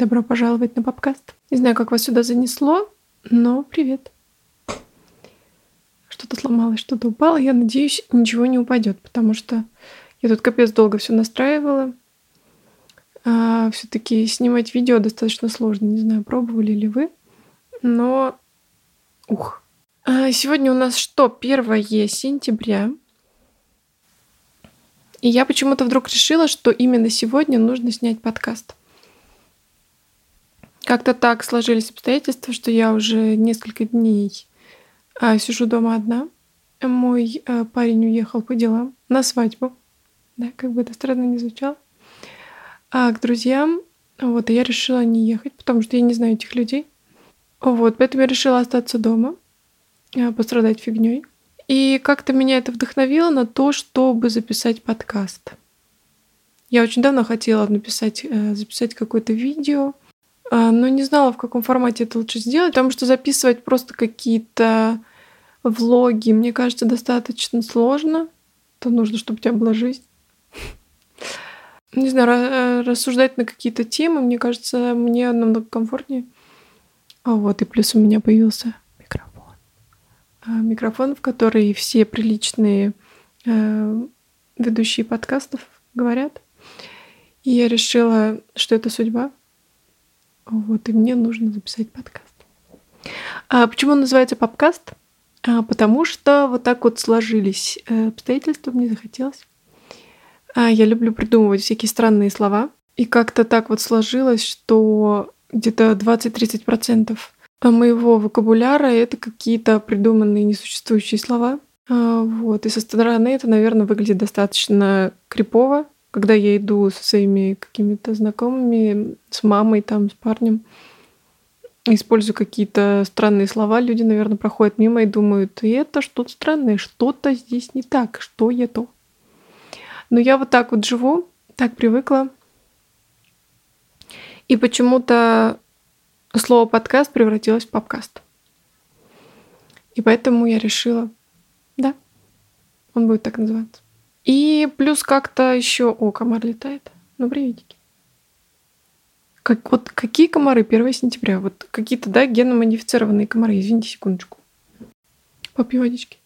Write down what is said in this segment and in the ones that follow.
Добро пожаловать на подкаст. Не знаю, как вас сюда занесло, но привет. Что-то сломалось, что-то упало. Я надеюсь, ничего не упадет, потому что я тут капец долго все настраивала. А, Все-таки снимать видео достаточно сложно. Не знаю, пробовали ли вы, но ух. А, сегодня у нас что? 1 сентября. И я почему-то вдруг решила, что именно сегодня нужно снять подкаст. Как-то так сложились обстоятельства, что я уже несколько дней а, сижу дома одна. Мой а, парень уехал по делам на свадьбу. Да, как бы это странно не звучало. А к друзьям, вот, и я решила не ехать, потому что я не знаю этих людей. Вот, поэтому я решила остаться дома, а, пострадать фигней. И как-то меня это вдохновило на то, чтобы записать подкаст. Я очень давно хотела написать, э, записать какое-то видео, а, но не знала, в каком формате это лучше сделать, потому что записывать просто какие-то влоги, мне кажется, достаточно сложно. То нужно, чтобы у тебя была жизнь. Не знаю, э, рассуждать на какие-то темы, мне кажется, мне намного комфортнее. А вот, и плюс у меня появился а, микрофон, в который все приличные э, ведущие подкастов говорят. И я решила, что это судьба. Вот, и мне нужно записать подкаст. А почему он называется подкаст? А, потому что вот так вот сложились э, обстоятельства, мне захотелось. А, я люблю придумывать всякие странные слова. И как-то так вот сложилось, что где-то 20-30% моего вокабуляра это какие-то придуманные несуществующие слова. А, вот. И со стороны это, наверное, выглядит достаточно крипово, когда я иду со своими какими-то знакомыми, с мамой, там, с парнем, использую какие-то странные слова, люди, наверное, проходят мимо и думают, и это что-то странное, что-то здесь не так, что я то. Но я вот так вот живу, так привыкла. И почему-то слово подкаст превратилось в попкаст. И поэтому я решила, да, он будет так называться. И плюс как-то еще... О, комар летает. Ну, приветики. Как, вот какие комары 1 сентября? Вот какие-то, да, генно-модифицированные комары. Извините, секундочку. Попью водички.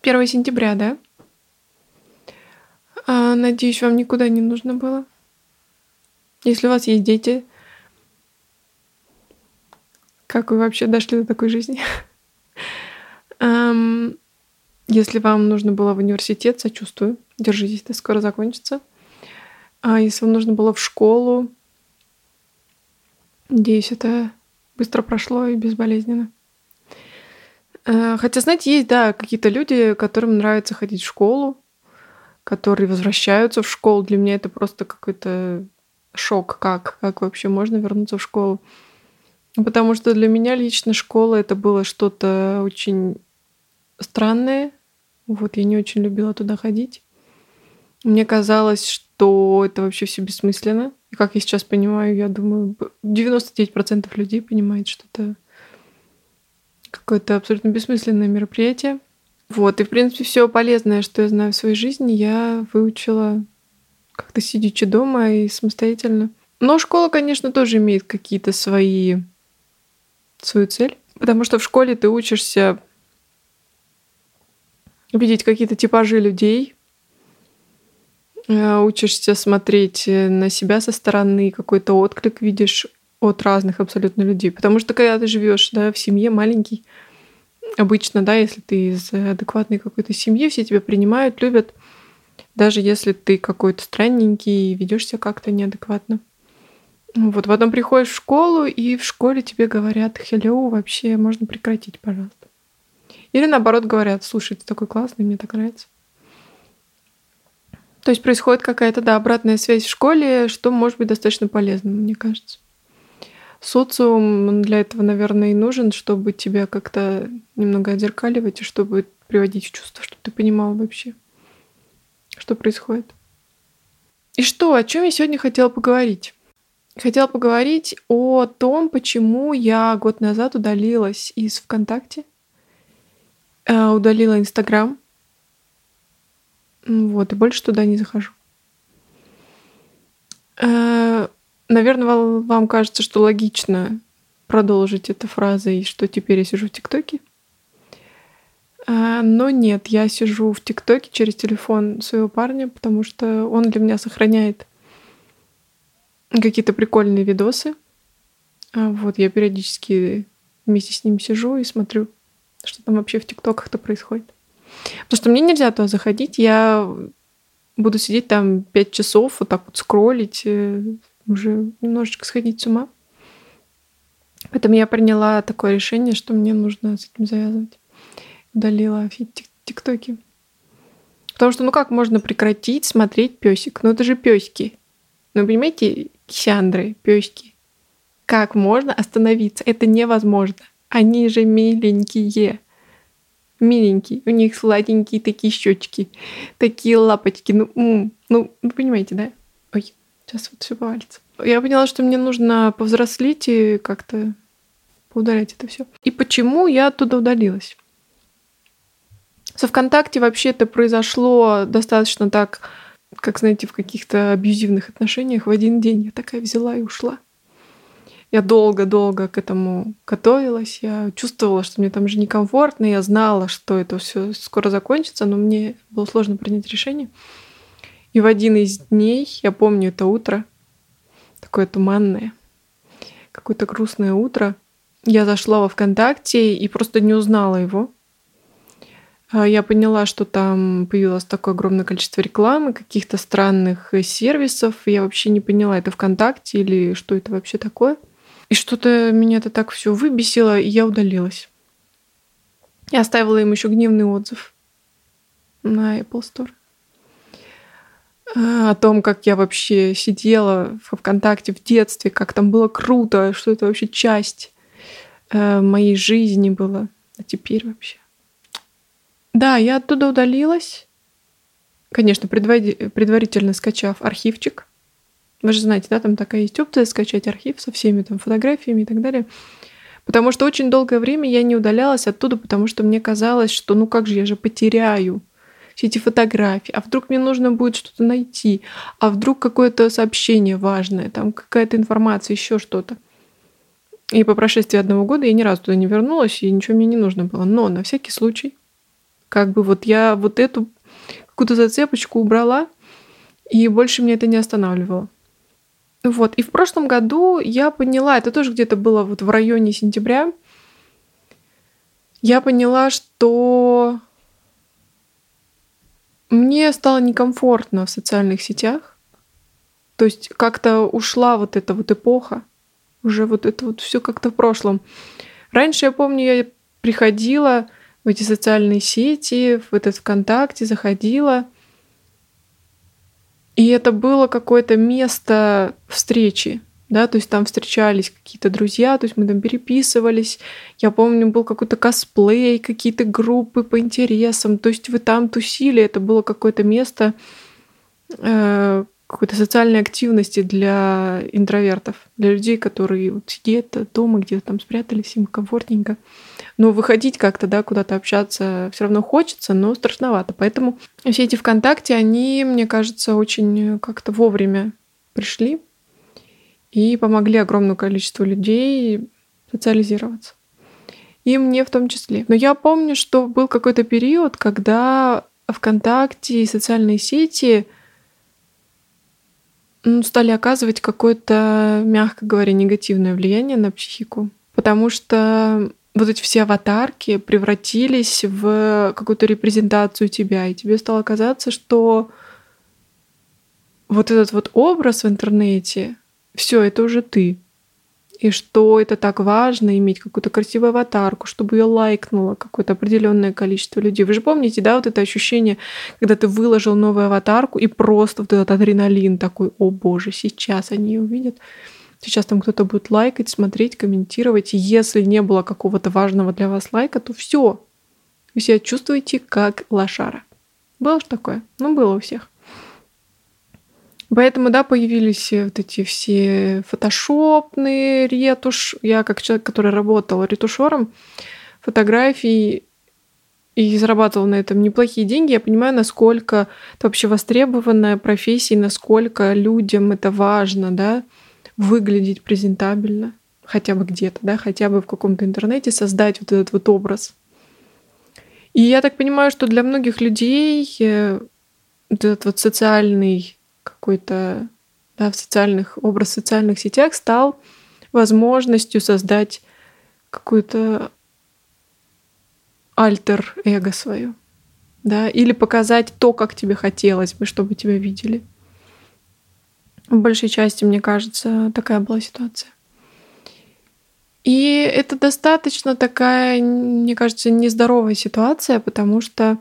Первое сентября, да? А, надеюсь, вам никуда не нужно было. Если у вас есть дети, как вы вообще дошли до такой жизни? Если вам нужно было в университет, сочувствую. Держитесь, это скоро закончится. А если вам нужно было в школу, надеюсь, это быстро прошло и безболезненно. А, хотя, знаете, есть, да, какие-то люди, которым нравится ходить в школу, которые возвращаются в школу. Для меня это просто какой-то шок, как, как вообще можно вернуться в школу. Потому что для меня лично школа это было что-то очень странное. Вот я не очень любила туда ходить. Мне казалось, что это вообще все бессмысленно. И как я сейчас понимаю, я думаю, 99% людей понимает, что это какое-то абсолютно бессмысленное мероприятие. Вот, и, в принципе, все полезное, что я знаю в своей жизни, я выучила как-то сидячи дома и самостоятельно. Но школа, конечно, тоже имеет какие-то свои свою цель, потому что в школе ты учишься видеть какие-то типажи людей, э, учишься смотреть на себя со стороны, какой-то отклик видишь от разных абсолютно людей. Потому что когда ты живешь да, в семье маленький, обычно, да, если ты из адекватной какой-то семьи, все тебя принимают, любят, даже если ты какой-то странненький и ведешь себя как-то неадекватно. Вот, потом приходишь в школу, и в школе тебе говорят, hello, вообще можно прекратить, пожалуйста. Или наоборот говорят, слушай, ты такой классный, мне так нравится. То есть происходит какая-то, да, обратная связь в школе, что может быть достаточно полезным, мне кажется социум для этого, наверное, и нужен, чтобы тебя как-то немного отзеркаливать и чтобы приводить в чувство, чтобы ты понимал вообще, что происходит. И что, о чем я сегодня хотела поговорить? Хотела поговорить о том, почему я год назад удалилась из ВКонтакте, удалила Инстаграм, вот, и больше туда не захожу. Э, наверное, вам кажется, что логично продолжить эту фразу и что теперь я сижу в ТикТоке. Э, но нет, я сижу в ТикТоке через телефон своего парня, потому что он для меня сохраняет какие-то прикольные видосы. А вот я периодически вместе с ним сижу и смотрю, что там вообще в ТикТоках-то происходит. Потому что мне нельзя туда заходить, я буду сидеть там пять часов, вот так вот скроллить, э, уже немножечко сходить с ума. Поэтому я приняла такое решение, что мне нужно с этим завязывать. Удалила тиктоки. Потому что, ну как можно прекратить смотреть песик? Ну это же песики. Ну, понимаете, кисяндры, песики. Как можно остановиться? Это невозможно. Они же миленькие. Миленькие. У них сладенькие такие щечки, такие лапочки. Ну, м-м, ну, вы понимаете, да? Ой, сейчас вот все повалится. Я поняла, что мне нужно повзрослеть и как-то поудалять это все. И почему я оттуда удалилась? Со ВКонтакте вообще это произошло достаточно так, как, знаете, в каких-то абьюзивных отношениях в один день. Я такая взяла и ушла. Я долго-долго к этому готовилась. Я чувствовала, что мне там же некомфортно. Я знала, что это все скоро закончится, но мне было сложно принять решение. И в один из дней, я помню это утро, такое туманное, какое-то грустное утро, я зашла во ВКонтакте и просто не узнала его. А я поняла, что там появилось такое огромное количество рекламы, каких-то странных сервисов. Я вообще не поняла, это ВКонтакте или что это вообще такое. И что-то меня это так все выбесило, и я удалилась. Я оставила им еще гневный отзыв на Apple Store а, о том, как я вообще сидела в ВКонтакте в детстве, как там было круто, что это вообще часть э, моей жизни была. А теперь вообще. Да, я оттуда удалилась. Конечно, предварительно скачав архивчик. Вы же знаете, да, там такая есть опция скачать архив со всеми там фотографиями и так далее. Потому что очень долгое время я не удалялась оттуда, потому что мне казалось, что ну как же, я же потеряю все эти фотографии, а вдруг мне нужно будет что-то найти, а вдруг какое-то сообщение важное, там какая-то информация, еще что-то. И по прошествии одного года я ни разу туда не вернулась, и ничего мне не нужно было. Но на всякий случай, как бы вот я вот эту какую-то зацепочку убрала, и больше меня это не останавливало. Вот. И в прошлом году я поняла, это тоже где-то было вот в районе сентября, я поняла, что мне стало некомфортно в социальных сетях. То есть как-то ушла вот эта вот эпоха, уже вот это вот все как-то в прошлом. Раньше, я помню, я приходила в эти социальные сети, в этот ВКонтакте, заходила — и это было какое-то место встречи, да, то есть там встречались какие-то друзья, то есть мы там переписывались. Я помню, был какой-то косплей, какие-то группы по интересам, то есть вы там тусили, это было какое-то место, э, какой-то социальной активности для интровертов, для людей, которые вот сидят дома, где-то там спрятались, им комфортненько. Но выходить как-то, да, куда-то общаться все равно хочется, но страшновато. Поэтому все эти ВКонтакте, они, мне кажется, очень как-то вовремя пришли и помогли огромному количеству людей социализироваться. И мне в том числе. Но я помню, что был какой-то период, когда ВКонтакте и социальные сети — ну, стали оказывать какое-то, мягко говоря, негативное влияние на психику. Потому что вот эти все аватарки превратились в какую-то репрезентацию тебя, и тебе стало казаться, что вот этот вот образ в интернете, все, это уже ты и что это так важно иметь какую-то красивую аватарку, чтобы ее лайкнуло какое-то определенное количество людей. Вы же помните, да, вот это ощущение, когда ты выложил новую аватарку и просто вот этот адреналин такой, о боже, сейчас они ее увидят. Сейчас там кто-то будет лайкать, смотреть, комментировать. И если не было какого-то важного для вас лайка, то все. Вы себя чувствуете как лошара. Было же такое? Ну, было у всех. Поэтому, да, появились вот эти все фотошопные ретушь. Я как человек, который работал ретушером фотографий, и зарабатывал на этом неплохие деньги, я понимаю, насколько это вообще востребованная профессия, насколько людям это важно, да, выглядеть презентабельно, хотя бы где-то, да, хотя бы в каком-то интернете создать вот этот вот образ. И я так понимаю, что для многих людей э, вот этот вот социальный какой-то, да, в социальных, образ в социальных сетях стал возможностью создать какую-то альтер-эго свое, да, или показать то, как тебе хотелось бы, чтобы тебя видели. В большей части, мне кажется, такая была ситуация. И это достаточно такая, мне кажется, нездоровая ситуация, потому что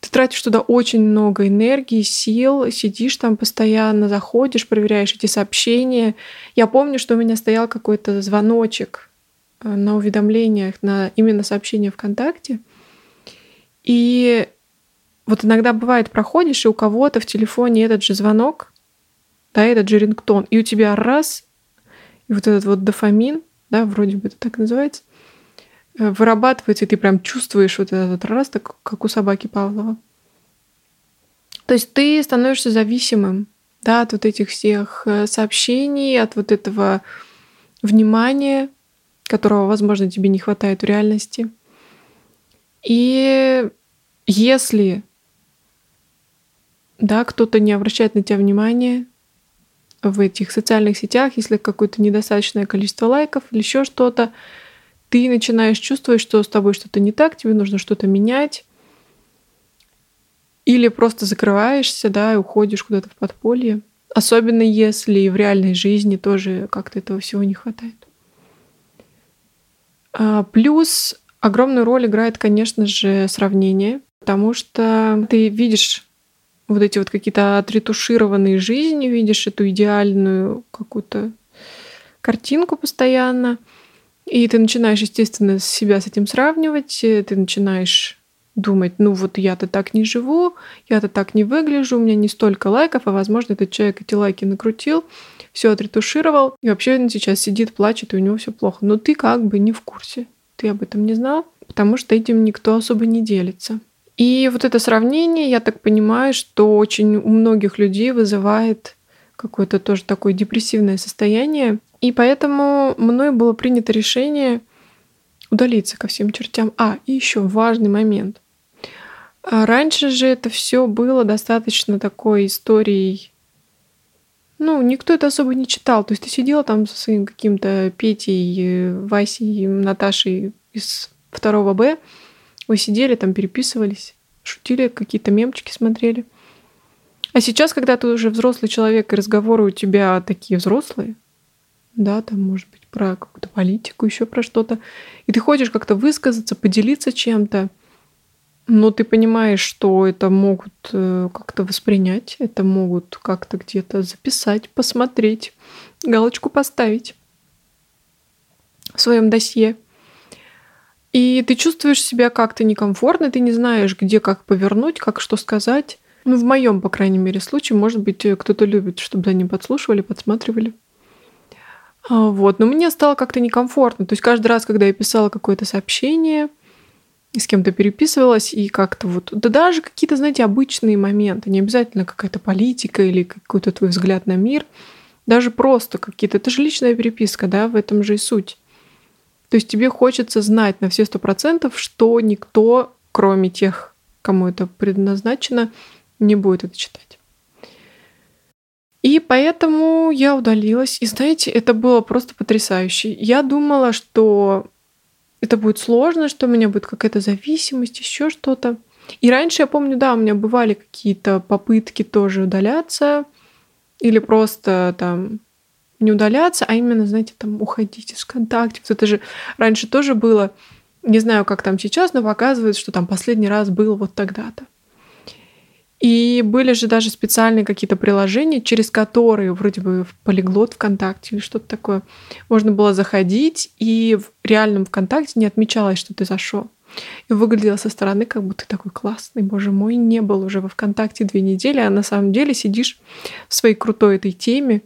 ты тратишь туда очень много энергии, сил, сидишь там постоянно, заходишь, проверяешь эти сообщения. Я помню, что у меня стоял какой-то звоночек Э, на уведомлениях, на именно сообщения ВКонтакте. И вот иногда бывает, проходишь, и у кого-то в телефоне этот же звонок, да, этот же рингтон, и у тебя раз, и вот этот вот дофамин, да, вроде бы это так называется, э, вырабатывается, и ты прям чувствуешь вот этот раз, так как у собаки Павлова. То есть ты становишься зависимым, да, от вот этих всех э, сообщений, от вот этого внимания, которого, возможно, тебе не хватает в реальности. И если да, кто-то не обращает на тебя внимания в этих социальных сетях, если какое-то недостаточное количество лайков или еще что-то, ты начинаешь чувствовать, что с тобой что-то не так, тебе нужно что-то менять. Или просто закрываешься, да, и уходишь куда-то в подполье. Особенно если в реальной жизни тоже как-то этого всего не хватает. А, плюс огромную роль играет, конечно же, сравнение, потому что ты видишь вот эти вот какие-то отретушированные жизни, видишь эту идеальную какую-то картинку постоянно, и ты начинаешь, естественно, себя с этим сравнивать, ты начинаешь думать, ну вот я-то так не живу, я-то так не выгляжу, у меня не столько лайков, а возможно этот человек эти лайки накрутил, все отретушировал, и вообще он сейчас сидит, плачет, и у него все плохо. Но ты как бы не в курсе. Ты об этом не знал, потому что этим никто особо не делится. И вот это сравнение, я так понимаю, что очень у многих людей вызывает какое-то тоже такое депрессивное состояние. И поэтому мной было принято решение удалиться ко всем чертям. А, и еще важный момент. А раньше же это все было достаточно такой историей ну, никто это особо не читал. То есть ты сидела там со своим каким-то Петей, э, Васей, Наташей из второго Б. Вы сидели там, переписывались, шутили, какие-то мемчики смотрели. А сейчас, когда ты уже взрослый человек, и разговоры у тебя такие взрослые, да, там, может быть, про какую-то политику, еще про что-то, и ты хочешь как-то высказаться, поделиться чем-то, но ты понимаешь, что это могут э, как-то воспринять, это могут как-то где-то записать, посмотреть, галочку поставить в своем досье. И ты чувствуешь себя как-то некомфортно, ты не знаешь, где как повернуть, как что сказать. Ну, в моем, по крайней мере, случае, может быть, э, кто-то любит, чтобы ним подслушивали, подсматривали. А, вот, но мне стало как-то некомфортно. То есть каждый раз, когда я писала какое-то сообщение – и с кем-то переписывалась, и как-то вот, да даже какие-то, знаете, обычные моменты, не обязательно какая-то политика или какой-то твой взгляд на мир, даже просто какие-то, это же личная переписка, да, в этом же и суть. То есть тебе хочется знать на все сто процентов, что никто, кроме тех, кому это предназначено, не будет это читать. И поэтому я удалилась. И знаете, это было просто потрясающе. Я думала, что это будет сложно, что у меня будет какая-то зависимость, еще что-то. И раньше я помню, да, у меня бывали какие-то попытки тоже удаляться или просто там не удаляться, а именно, знаете, там уходить из ВКонтакте. Это же раньше тоже было, не знаю, как там сейчас, но показывают, что там последний раз был вот тогда-то. И были же даже специальные какие-то приложения, через которые вроде бы в полиглот ВКонтакте или что-то такое можно было заходить, и в реальном ВКонтакте не отмечалось, что ты зашел. И выглядело со стороны, как будто ты такой классный, боже мой, не был уже во ВКонтакте две недели, а на самом деле сидишь в своей крутой этой теме,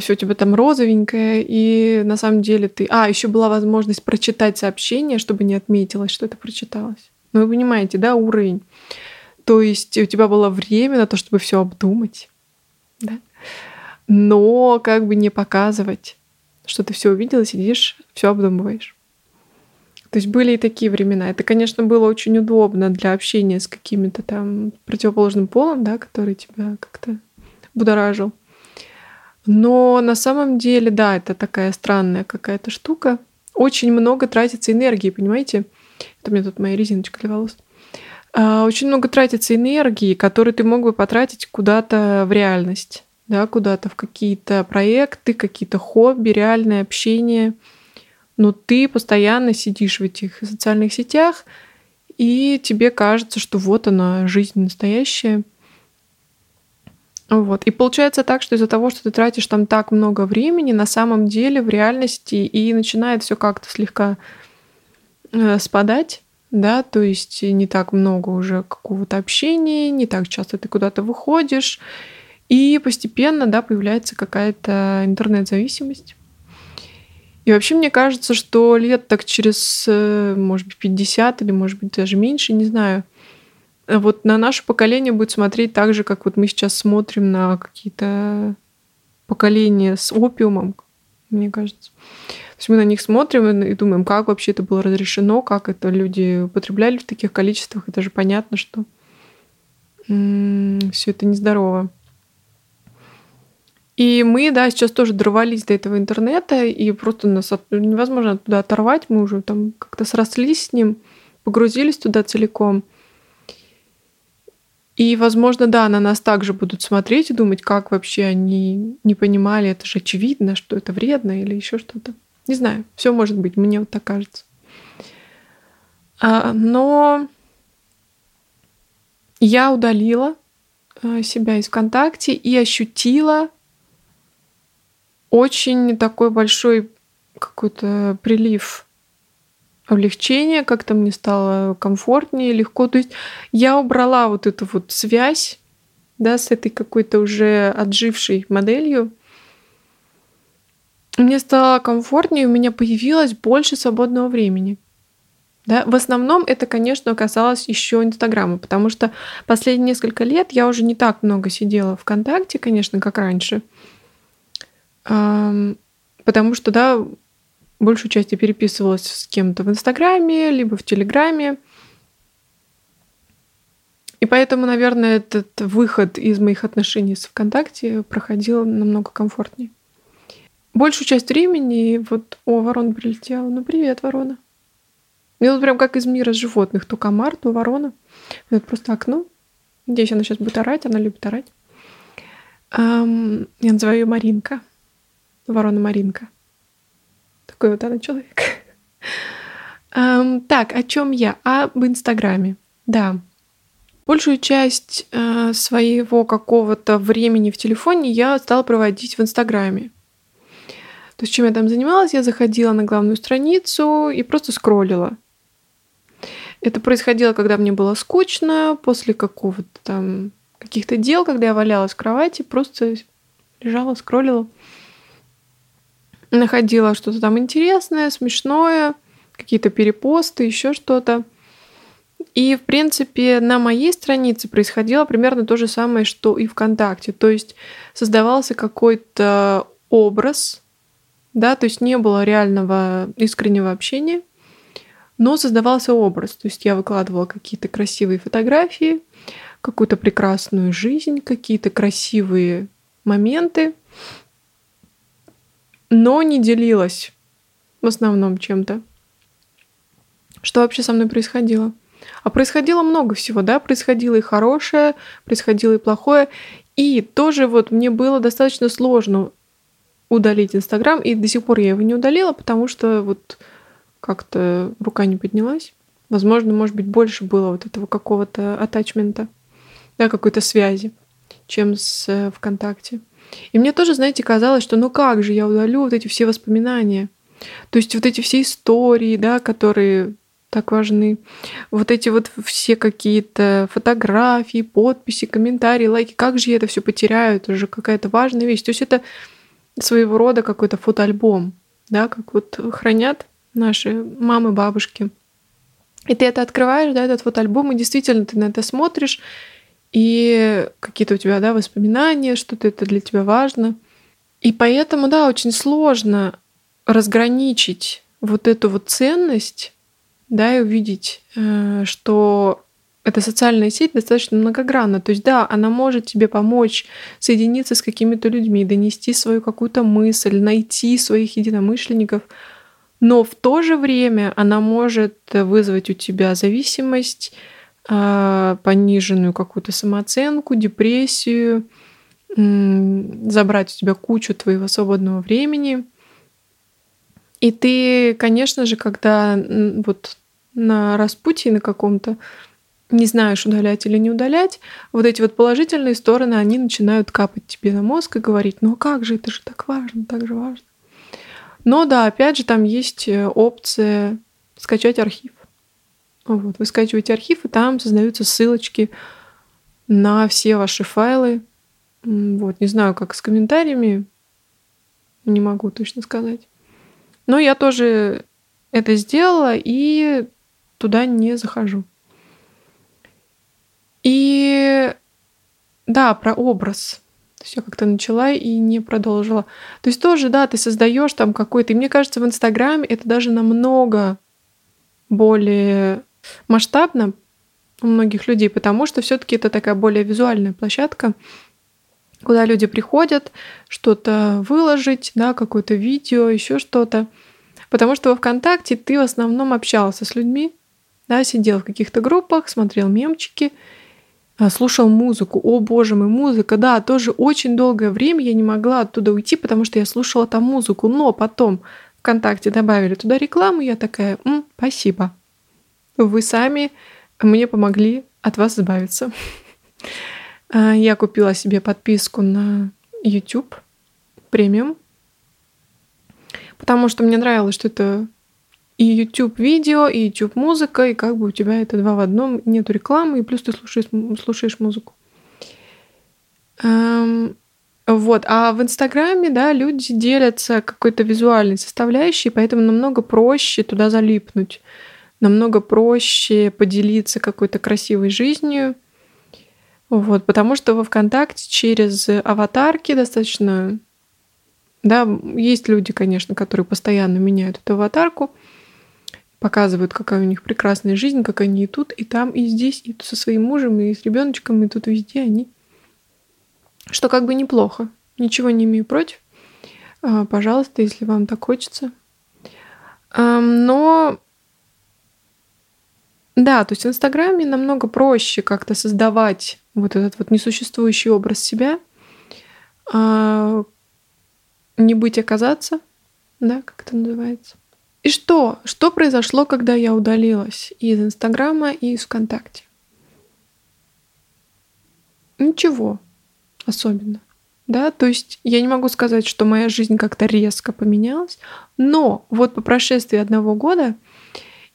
все у тебя там розовенькое, и на самом деле ты... А, еще была возможность прочитать сообщение, чтобы не отметилось, что это прочиталось. Ну, вы понимаете, да, уровень. То есть у тебя было время на то, чтобы все обдумать, да? но как бы не показывать, что ты все увидела, сидишь, все обдумываешь. То есть были и такие времена. Это, конечно, было очень удобно для общения с какими-то там противоположным полом, да, который тебя как-то будоражил. Но на самом деле, да, это такая странная какая-то штука. Очень много тратится энергии, понимаете? Это у меня тут моя резиночка для волос. А, очень много тратится энергии, которую ты мог бы потратить куда-то в реальность, да, куда-то в какие-то проекты, какие-то хобби, реальное общение – но ты постоянно сидишь в этих социальных сетях, и тебе кажется, что вот она, жизнь настоящая. Вот. И получается так, что из-за того, что ты тратишь там так много времени, на самом деле в реальности и начинает все как-то слегка э, спадать, да, то есть не так много уже какого-то общения, не так часто ты куда-то выходишь, и постепенно, да, появляется какая-то интернет-зависимость. И вообще мне кажется, что лет так через, э, может быть, 50 или, может быть, даже меньше, не знаю, вот на наше поколение будет смотреть так же, как вот мы сейчас смотрим на какие-то поколения с опиумом, мне кажется. То есть мы на них смотрим и думаем, как вообще это было разрешено, как это люди употребляли в таких количествах. Это же понятно, что все это нездорово. И мы, да, сейчас тоже дорвались до этого интернета, и просто нас от... невозможно оттуда оторвать. Мы уже там как-то срослись с ним, погрузились туда целиком. И, возможно, да, на нас также будут смотреть и думать, как вообще они не понимали, это же очевидно, что это вредно или еще что-то. Не знаю, все может быть, мне вот так кажется. А, но я удалила а, себя из ВКонтакте и ощутила очень такой большой какой-то прилив облегчения, как-то мне стало комфортнее, легко. То есть я убрала вот эту вот связь, да, с этой какой-то уже отжившей моделью. Мне стало комфортнее, у меня появилось больше свободного времени. Да? В основном это, конечно, касалось еще Инстаграма, потому что последние несколько лет я уже не так много сидела ВКонтакте, конечно, как раньше. Потому что, да, большую часть я переписывалась с кем-то в Инстаграме, либо в Телеграме. И поэтому, наверное, этот выход из моих отношений с ВКонтакте проходил намного комфортнее. Большую часть времени вот... О, ворона прилетела. Ну, привет, ворона. Мне тут прям как из мира животных. То комар, то ворона. Это просто окно. Надеюсь, она сейчас будет орать. Она любит орать. Я называю ее Маринка. Ворона Маринка. Такой вот она человек. так, о чем я? Об Инстаграме. Да. Большую часть э, своего какого-то времени в телефоне я стала проводить в Инстаграме. То есть, чем я там занималась, я заходила на главную страницу и просто скроллила. Это происходило, когда мне было скучно, после какого-то там каких-то дел, когда я валялась в кровати, просто лежала, скроллила находила что-то там интересное, смешное, какие-то перепосты, еще что-то. И, в принципе, на моей странице происходило примерно то же самое, что и ВКонтакте. То есть создавался какой-то образ, да, то есть не было реального искреннего общения, но создавался образ. То есть я выкладывала какие-то красивые фотографии, какую-то прекрасную жизнь, какие-то красивые моменты, но не делилась в основном чем-то. Что вообще со мной происходило? А происходило много всего, да, происходило и хорошее, происходило и плохое. И тоже вот мне было достаточно сложно удалить Инстаграм, и до сих пор я его не удалила, потому что вот как-то рука не поднялась. Возможно, может быть, больше было вот этого какого-то атачмента, да, какой-то связи, чем с э, ВКонтакте. И мне тоже, знаете, казалось, что ну как же я удалю вот эти все воспоминания. То есть вот эти все истории, да, которые так важны. Вот эти вот все какие-то фотографии, подписи, комментарии, лайки. Как же я это все потеряю? Это же какая-то важная вещь. То есть это своего рода какой-то фотоальбом, да, как вот хранят наши мамы, бабушки. И ты это открываешь, да, этот фотоальбом, и действительно ты на это смотришь, и какие-то у тебя, да, воспоминания, что-то это для тебя важно. И поэтому, да, очень сложно разграничить вот эту вот ценность, да, и увидеть, э, что эта социальная сеть достаточно многогранна. То есть, да, она может тебе помочь соединиться с какими-то людьми, донести свою какую-то мысль, найти своих единомышленников, но в то же время она может вызвать у тебя зависимость, пониженную какую-то самооценку, депрессию, забрать у тебя кучу твоего свободного времени. И ты, конечно же, когда вот на распутье на каком-то, не знаешь, удалять или не удалять, вот эти вот положительные стороны, они начинают капать тебе на мозг и говорить, ну как же, это же так важно, так же важно. Но да, опять же, там есть э, опция скачать архив. Вот, вы скачиваете архив, и там создаются ссылочки на все ваши файлы. Вот, не знаю, как с комментариями, не могу точно сказать. Но я тоже это сделала и туда не захожу. И да, про образ. То есть я как-то начала и не продолжила. То есть тоже, да, ты создаешь там какой-то. И мне кажется, в Инстаграме это даже намного более масштабно у многих людей, потому что все-таки это такая более визуальная площадка, куда люди приходят что-то выложить, да, какое-то видео, еще что-то. Потому что во ВКонтакте ты в основном общался с людьми, да, сидел в каких-то группах, смотрел мемчики, а, слушал музыку. О, боже мой, музыка, да, тоже очень долгое время я не могла оттуда уйти, потому что я слушала там музыку, но потом ВКонтакте добавили туда рекламу, я такая, М, спасибо, вы сами мне помогли от вас избавиться. А, я купила себе подписку на YouTube премиум, потому что мне нравилось, что это и YouTube видео, и YouTube музыка, и как бы у тебя это два в одном, нету рекламы, и плюс ты слушаешь, слушаешь музыку. Эм, вот, а в Инстаграме, да, люди делятся какой-то визуальной составляющей, поэтому намного проще туда залипнуть намного проще поделиться какой-то красивой жизнью. Вот, потому что во ВКонтакте через аватарки достаточно... Да, есть люди, конечно, которые постоянно меняют эту аватарку, показывают, какая у них прекрасная жизнь, как они и тут, и там, и здесь, и со своим мужем, и с ребеночком, и тут везде они. Что как бы неплохо. Ничего не имею против. А, пожалуйста, если вам так хочется. Но да, то есть в Инстаграме намного проще как-то создавать вот этот вот несуществующий образ себя, а не быть оказаться, да, как это называется. И что? Что произошло, когда я удалилась из Инстаграма и из ВКонтакте? Ничего особенно. Да, то есть я не могу сказать, что моя жизнь как-то резко поменялась, но вот по прошествии одного года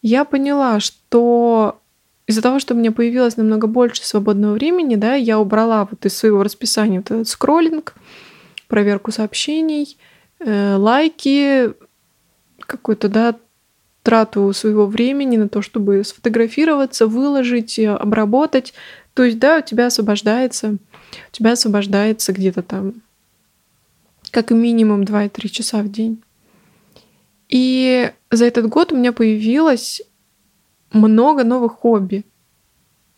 я поняла, что из-за того, что у меня появилось намного больше свободного времени, да, я убрала вот из своего расписания вот этот скроллинг, проверку сообщений, э, лайки, какую-то, да, трату своего времени на то, чтобы сфотографироваться, выложить, э, обработать. То есть, да, у тебя освобождается, у тебя освобождается где-то там как минимум 2-3 часа в день. И за этот год у меня появилось много новых хобби.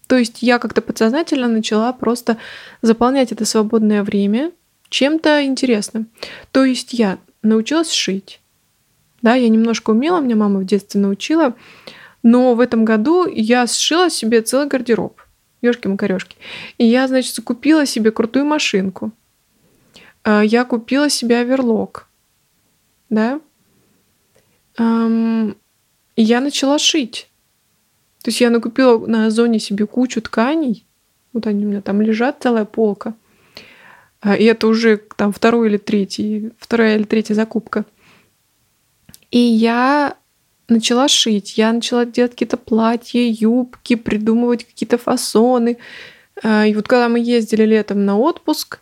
То есть я как-то подсознательно начала просто заполнять это свободное время чем-то интересным. То есть я научилась шить. Да, я немножко умела, меня мама в детстве научила. Но в этом году я сшила себе целый гардероб. ёшки макарёшки И я, значит, закупила себе крутую машинку. А, я купила себе оверлок. Да, эм, я начала шить. То есть я накупила на Озоне себе кучу тканей. Вот они у меня там лежат, целая полка. А, и это уже там второй или третий, вторая или третья закупка. И я начала шить. Я начала делать какие-то платья, юбки, придумывать какие-то фасоны. А, и вот когда мы ездили летом на отпуск,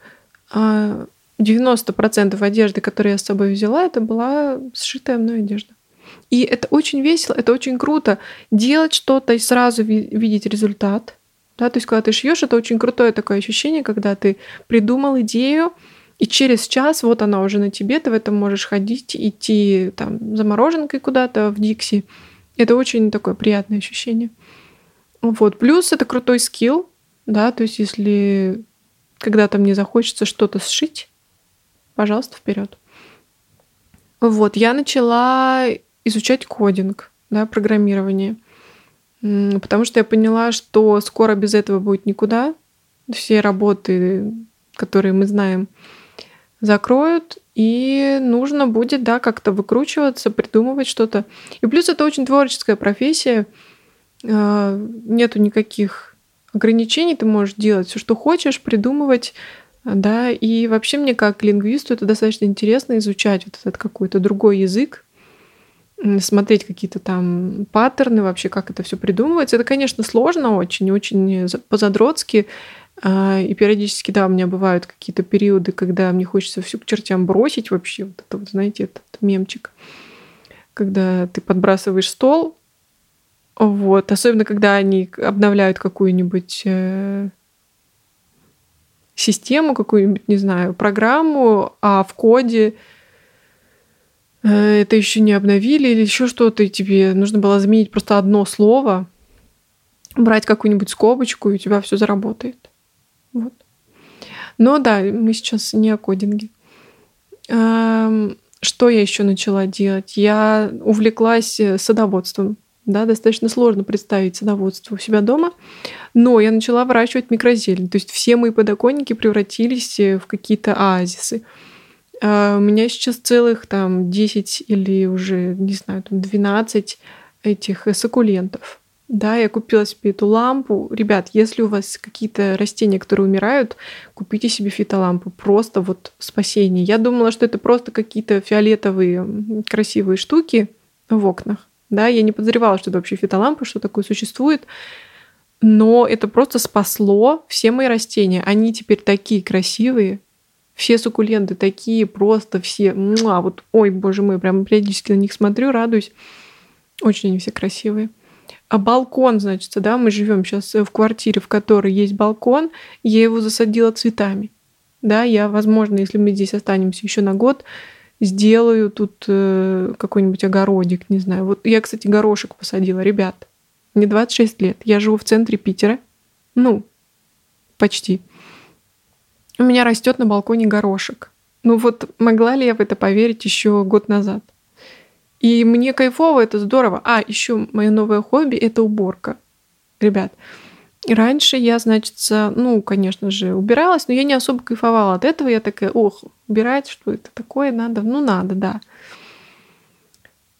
а, 90% одежды, которую я с собой взяла, это была сшитая мной одежда. И это очень весело, это очень круто делать что-то и сразу видеть результат. Да, то есть, когда ты шьешь, это очень крутое такое ощущение, когда ты придумал идею, и через час вот она уже на тебе, ты в этом можешь ходить, идти там за мороженкой куда-то в Дикси. Это очень такое приятное ощущение. Вот. Плюс это крутой скилл, да, то есть если когда-то мне захочется что-то сшить, пожалуйста, вперед. Вот, я начала изучать кодинг, да, программирование, потому что я поняла, что скоро без этого будет никуда. Все работы, которые мы знаем, закроют, и нужно будет, да, как-то выкручиваться, придумывать что-то. И плюс это очень творческая профессия, а, нету никаких ограничений, ты можешь делать все, что хочешь, придумывать, да, и вообще мне как лингвисту это достаточно интересно изучать вот этот какой-то другой язык, смотреть какие-то там паттерны вообще, как это все придумывается. Это, конечно, сложно очень, очень по-задротски, а, и периодически, да, у меня бывают какие-то периоды, когда мне хочется все к чертям бросить вообще. Вот это вот, знаете, этот мемчик. Когда ты подбрасываешь стол, вот, особенно когда они обновляют какую-нибудь э, систему, какую-нибудь, не знаю, программу, а в коде это еще не обновили или еще что-то, и тебе нужно было заменить просто одно слово, брать какую-нибудь скобочку, и у тебя все заработает. Вот. Но да, мы сейчас не о кодинге. Что я еще начала делать? Я увлеклась э, садоводством. Да, достаточно сложно представить садоводство у себя дома, но я начала выращивать микрозелень. То есть все мои подоконники превратились э, в какие-то оазисы. А, у меня сейчас целых там 10 или уже, не знаю, там 12 этих суккулентов. Да, я купила себе эту лампу. Ребят, если у вас какие-то растения, которые умирают, купите себе фитолампу. Просто вот спасение. Я думала, что это просто какие-то фиолетовые красивые штуки в окнах. Да, я не подозревала, что это вообще фитолампа, что такое существует. Но это просто спасло все мои растения. Они теперь такие красивые. Все суккуленты такие, просто все. Муа, вот, ой, боже мой, прям периодически на них смотрю, радуюсь. Очень они все красивые. А балкон, значит, да, мы живем сейчас в квартире, в которой есть балкон, я его засадила цветами. Да, я, возможно, если мы здесь останемся еще на год, сделаю тут э, какой-нибудь огородик, не знаю. Вот я, кстати, горошек посадила, ребят. Мне 26 лет, я живу в центре Питера. Ну, почти. У меня растет на балконе горошек. Ну вот могла ли я в это поверить еще год назад? И мне кайфово, это здорово. А, еще мое новое хобби — это уборка. Ребят, раньше я, значит, ну, конечно же, убиралась, но я не особо кайфовала от этого. Я такая, ох, убирать, что это такое надо? Ну, надо, да.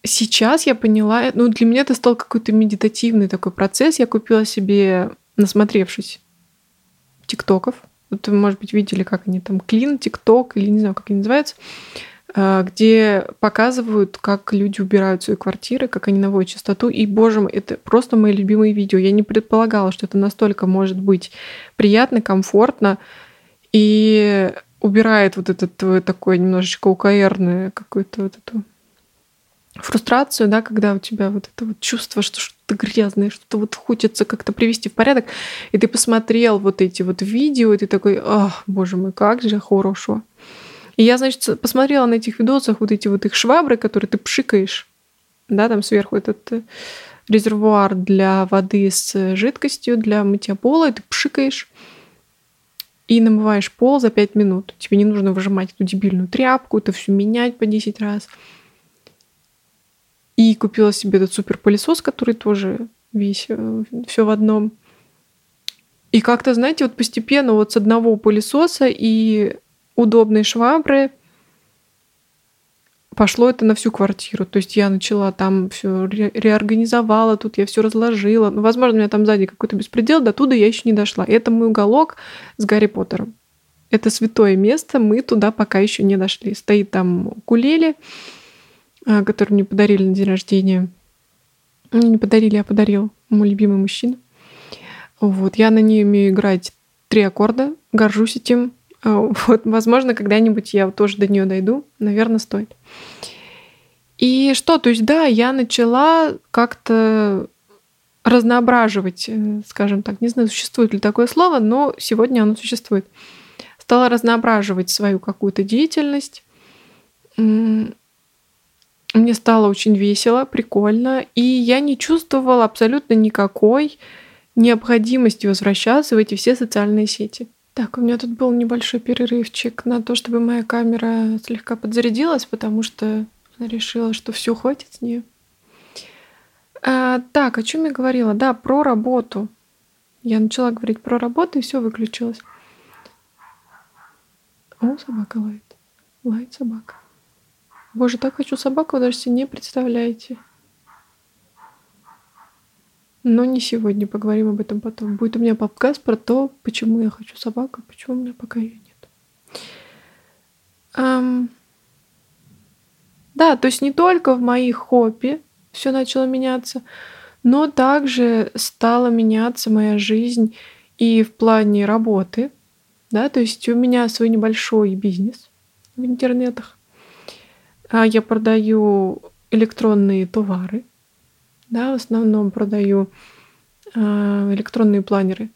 Сейчас я поняла, ну, для меня это стал какой-то медитативный такой процесс. Я купила себе, насмотревшись тиктоков, вот вы, может быть, видели, как они там, клин, тикток, или не знаю, как они называются, Э, где показывают, как люди убирают свои квартиры, как они наводят чистоту. И, боже мой, это просто мои любимые видео. Я не предполагала, что это настолько может быть приятно, комфортно и убирает вот этот такой немножечко укоерный какой-то вот эту фрустрацию, да, когда у тебя вот это вот чувство, что что-то грязное, что-то вот хочется как-то привести в порядок, и ты посмотрел вот эти вот видео, и ты такой, ах, боже мой, как же хорошо. И я, значит, посмотрела на этих видосах вот эти вот их швабры, которые ты пшикаешь, да, там сверху этот э, резервуар для воды с жидкостью для мытья пола, и ты пшикаешь и намываешь пол за 5 минут. Тебе не нужно выжимать эту дебильную тряпку, это все менять по 10 раз. И купила себе этот супер пылесос, который тоже весь э, все в одном. И как-то, знаете, вот постепенно вот с одного пылесоса и удобные швабры. Пошло это на всю квартиру. То есть я начала там все ре- реорганизовала, тут я все разложила. Ну, возможно, у меня там сзади какой-то беспредел, до туда я еще не дошла. Это мой уголок с Гарри Поттером. Это святое место, мы туда пока еще не дошли. Стоит там кулели, который мне подарили на день рождения. Ну, не подарили, а подарил мой любимый мужчина. Вот, я на ней умею играть три аккорда, горжусь этим. А, вот, возможно, когда-нибудь я тоже до нее дойду. Наверное, стоит. И что, то есть, да, я начала как-то разноображивать, э, скажем так, не знаю, существует ли такое слово, но сегодня оно существует. Стала разноображивать свою какую-то деятельность. Мне стало очень весело, прикольно, и я не чувствовала абсолютно никакой необходимости возвращаться в эти все социальные сети. Так, у меня тут был небольшой перерывчик на то, чтобы моя камера слегка подзарядилась, потому что решила, что все хватит с нее. А, так, о чем я говорила? Да, про работу. Я начала говорить про работу, и все выключилось. О, собака лает. Лает собака. Боже, так хочу собаку, даже себе не представляете. Но не сегодня, поговорим об этом потом. Будет у меня подкаст про то, почему я хочу собаку, почему у меня пока ее нет. Um, да, то есть не только в моих хобби все начало меняться, но также стала меняться моя жизнь и в плане работы. Да, то есть у меня свой небольшой бизнес в интернетах. А я продаю электронные товары. Да, в основном продаю а, электронные планеры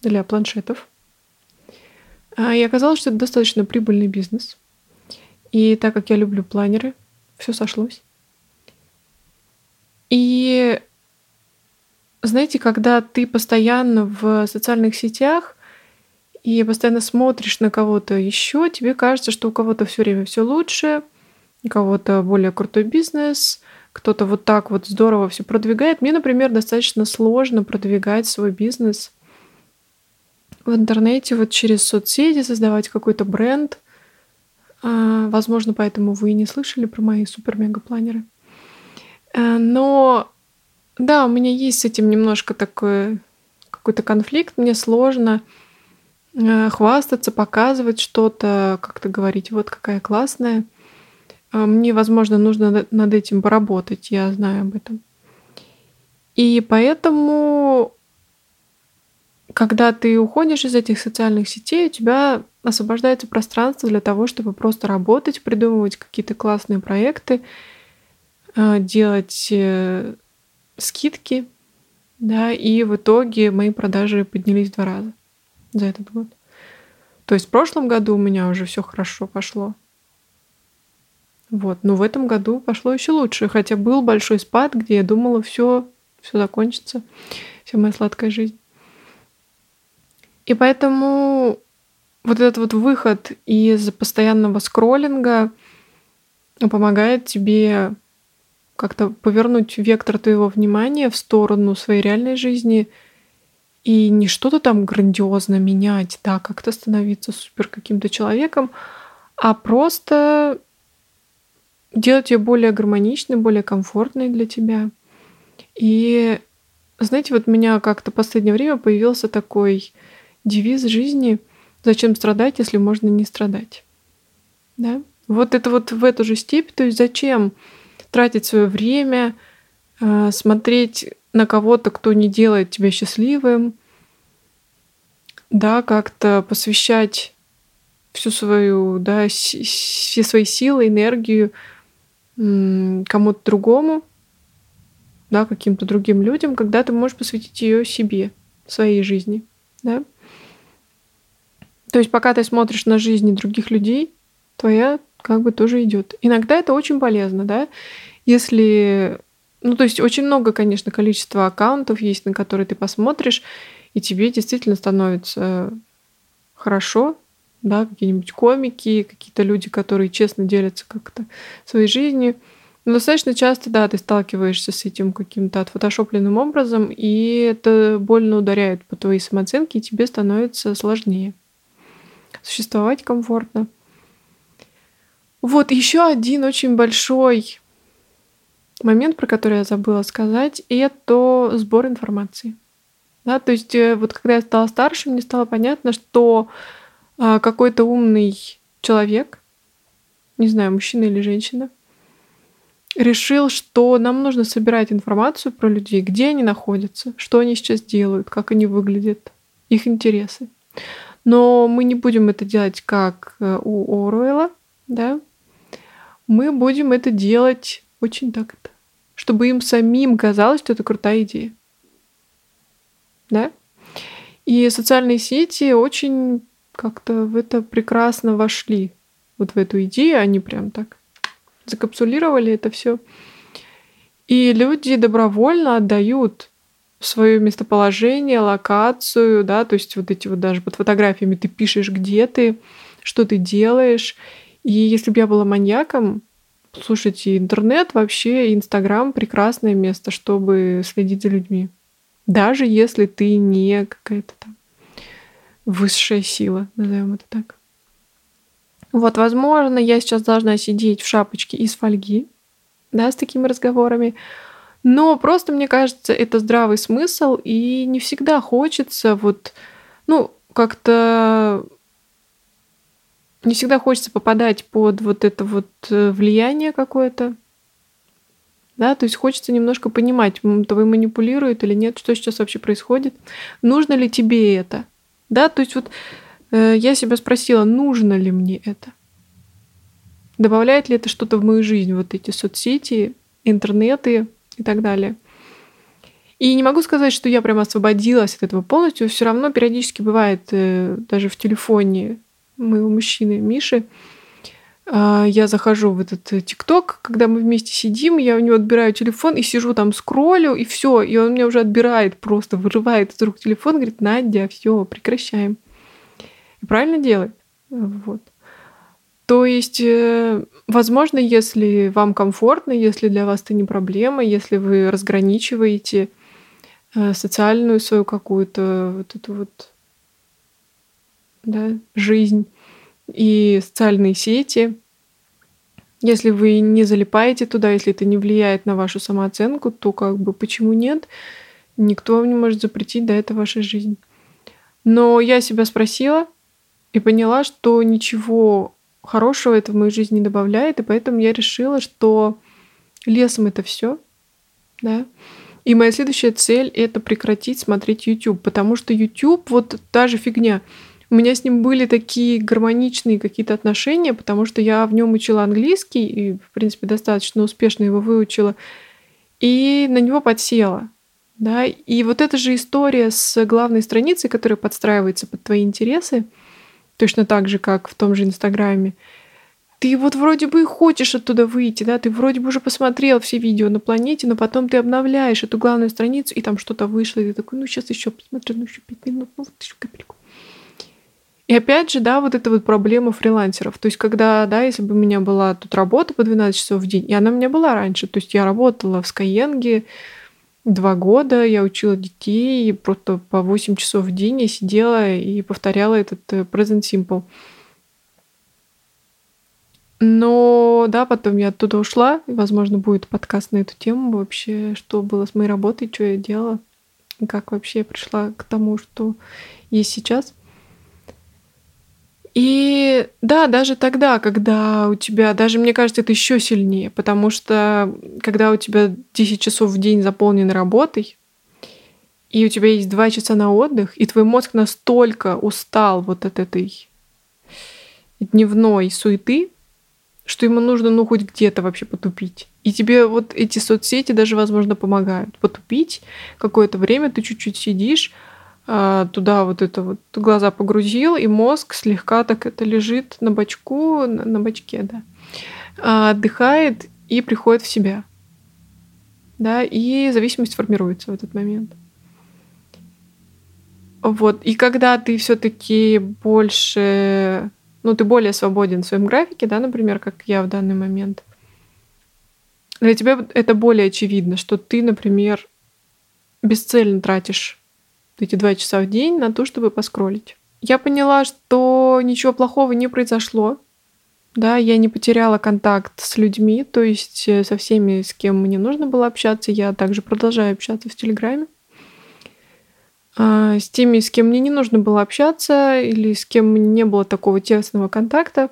для планшетов. А, и оказалось, что это достаточно прибыльный бизнес. И так как я люблю планеры, все сошлось. И знаете, когда ты постоянно в социальных сетях и постоянно смотришь на кого-то еще, тебе кажется, что у кого-то все время все лучше, кого-то более крутой бизнес, кто-то вот так вот здорово все продвигает. Мне, например, достаточно сложно продвигать свой бизнес в интернете, вот через соцсети, создавать какой-то бренд. А, возможно, поэтому вы и не слышали про мои супер-мега-планеры. Э, но да, у меня есть с этим немножко такой какой-то конфликт. Мне сложно э, хвастаться, показывать что-то, как-то говорить, вот какая классная. Э, мне, возможно, нужно над этим поработать, я знаю об этом. И поэтому, когда ты уходишь из этих социальных сетей, у тебя освобождается пространство для того, чтобы просто работать, придумывать какие-то классные проекты, а, делать э, скидки, да, и в итоге мои продажи поднялись в два раза за этот год. То есть в прошлом году у меня уже все хорошо пошло. Вот, но в этом году пошло еще лучше, хотя был большой спад, где я думала, все, все закончится, вся моя сладкая жизнь. И поэтому вот этот вот выход из постоянного скроллинга помогает тебе как-то повернуть вектор твоего внимания в сторону своей реальной жизни и не что-то там грандиозно менять, да, как-то становиться супер каким-то человеком, а просто делать ее более гармоничной, более комфортной для тебя. И знаете, вот у меня как-то в последнее время появился такой девиз жизни «Зачем страдать, если можно не страдать?» Да? Вот это вот в эту же степь, то есть зачем тратить свое время, э, смотреть на кого-то, кто не делает тебя счастливым, да, как-то посвящать всю свою, да, все свои силы, энергию кому-то другому, да, каким-то другим людям, когда ты можешь посвятить ее себе, своей жизни, да. То есть пока ты смотришь на жизни других людей, твоя как бы тоже идет. Иногда это очень полезно, да, если... Ну, то есть очень много, конечно, количество аккаунтов есть, на которые ты посмотришь, и тебе действительно становится хорошо, да, какие-нибудь комики, какие-то люди, которые честно делятся как-то своей жизнью. Но достаточно часто, да, ты сталкиваешься с этим каким-то отфотошопленным образом, и это больно ударяет по твоей самооценке, и тебе становится сложнее существовать комфортно. Вот еще один очень большой момент, про который я забыла сказать, это сбор информации. Да, то есть э, вот когда я стала старше, мне стало понятно, что какой-то умный человек, не знаю, мужчина или женщина, решил, что нам нужно собирать информацию про людей, где они находятся, что они сейчас делают, как они выглядят, их интересы. Но мы не будем это делать как э, у Оруэлла, да. Мы будем это делать очень так это, чтобы им самим казалось, что это крутая идея. Да? И социальные сети очень как-то в это прекрасно вошли. Вот в эту идею они прям так закапсулировали это все. И люди добровольно отдают свое местоположение, локацию, да, то есть вот эти вот даже под фотографиями ты пишешь, где ты, что ты делаешь. И если бы я была маньяком, слушайте, интернет вообще, Инстаграм прекрасное место, чтобы следить за людьми. Даже если ты не какая-то там высшая сила, назовем это так. Вот, возможно, я сейчас должна сидеть в шапочке из фольги, да, с такими разговорами. Но просто, мне кажется, это здравый смысл, и не всегда хочется вот, ну, как-то не всегда хочется попадать под вот это вот э, влияние какое-то. Да, то есть хочется немножко понимать, тобой манипулируют или нет, что сейчас вообще происходит, нужно ли тебе это. Да, то есть вот э, я себя спросила, нужно ли мне это. Добавляет ли это что-то в мою жизнь, вот эти соцсети, интернеты и так далее. И не могу сказать, что я прям освободилась от этого полностью. Все равно периодически бывает э, даже в телефоне моего мужчины Миши. Э, я захожу в этот э, ТикТок, когда мы вместе сидим, я у него отбираю телефон и сижу там скроллю, и все, и он меня уже отбирает, просто вырывает из рук телефон, говорит, Надя, все, прекращаем. И правильно делает. Вот. То есть, э, возможно, если вам комфортно, если для вас это не проблема, если вы разграничиваете э, социальную свою какую-то вот эту вот да, жизнь и социальные сети, если вы не залипаете туда, если это не влияет на вашу самооценку, то как бы почему нет? Никто вам не может запретить, да, это ваша жизнь. Но я себя спросила и поняла, что ничего хорошего это в мою жизнь не добавляет, и поэтому я решила, что лесом это все, да. И моя следующая цель — это прекратить смотреть YouTube, потому что YouTube — вот та же фигня. У меня с ним были такие гармоничные какие-то отношения, потому что я в нем учила английский и, в принципе, достаточно успешно его выучила, и на него подсела. Да? И вот эта же история с главной страницей, которая подстраивается под твои интересы — точно так же, как в том же Инстаграме. Ты вот вроде бы и хочешь оттуда выйти, да, ты вроде бы уже посмотрел все видео на планете, но потом ты обновляешь эту главную страницу, и там что-то вышло, и ты такой, ну сейчас еще посмотрю, ну еще пять минут, ну вот еще капельку. И опять же, да, вот эта вот проблема фрилансеров. То есть, когда, да, если бы у меня была тут работа по 12 часов в день, и она у меня была раньше, то есть я работала в Skyeng, два года я учила детей, просто по 8 часов в день я сидела и повторяла этот э, present simple. Но да, потом я оттуда ушла, и, возможно, будет подкаст на эту тему вообще, что было с моей работой, что я делала, как вообще я пришла к тому, что есть сейчас. И да, даже тогда, когда у тебя, даже мне кажется, это еще сильнее, потому что когда у тебя 10 часов в день заполнены работой, и у тебя есть 2 часа на отдых, и твой мозг настолько устал вот от этой дневной суеты, что ему нужно, ну, хоть где-то вообще потупить. И тебе вот эти соцсети даже, возможно, помогают потупить. Какое-то время ты чуть-чуть сидишь, туда вот это вот глаза погрузил, и мозг слегка так это лежит на бочку, на, на бочке, да, а, отдыхает и приходит в себя. Да, и зависимость формируется в этот момент. Вот. И когда ты все-таки больше, ну, ты более свободен в своем графике, да, например, как я в данный момент, для тебя это более очевидно, что ты, например, бесцельно тратишь эти два часа в день на то, чтобы поскролить. Я поняла, что ничего плохого не произошло. Да, я не потеряла контакт с людьми, то есть э, со всеми, с кем мне нужно было общаться, я также продолжаю общаться в Телеграме. А с теми, с кем мне не нужно было общаться или с кем не было такого тесного контакта,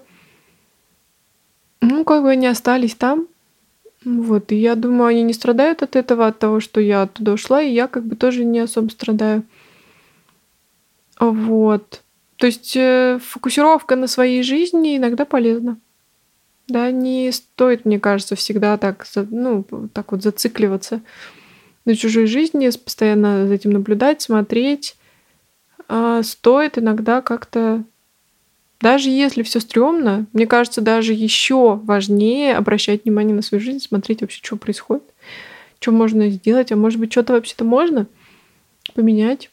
ну, как бы они остались там. Вот, и я думаю, они не страдают от этого, от того, что я оттуда ушла, и я как бы тоже не особо страдаю. Вот. То есть э, фокусировка на своей жизни иногда полезна. Да, не стоит, мне кажется, всегда так, ну, так вот зацикливаться на чужой жизни, постоянно за этим наблюдать, смотреть. А стоит иногда как-то даже если все стрёмно, мне кажется, даже еще важнее обращать внимание на свою жизнь, смотреть вообще, что происходит, что можно сделать, а может быть, что-то вообще-то можно поменять.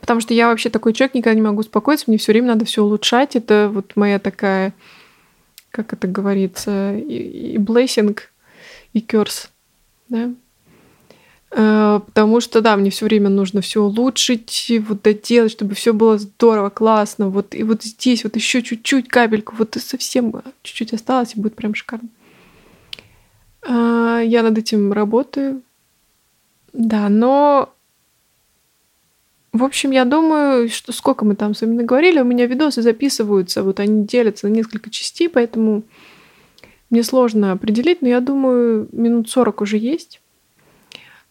Потому что я вообще такой человек, никогда не могу успокоиться, мне все время надо все улучшать. Это вот моя такая, как это говорится, и, и blessing, и curse, да. Э, потому что, да, мне все время нужно все улучшить, вот доделать, чтобы все было здорово, классно. Вот и вот здесь вот еще чуть-чуть капельку, вот совсем чуть-чуть осталось, и будет прям шикарно. Э, я над этим работаю. Да, но в общем, я думаю, что сколько мы там с вами наговорили, у меня видосы записываются, вот они делятся на несколько частей, поэтому мне сложно определить, но я думаю, минут 40 уже есть.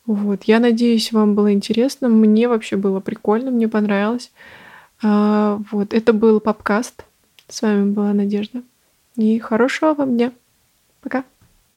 Вот, я надеюсь, вам было интересно. Мне вообще было прикольно, мне понравилось. А, вот, это был Попкаст. С вами была Надежда. И хорошего вам дня. Пока.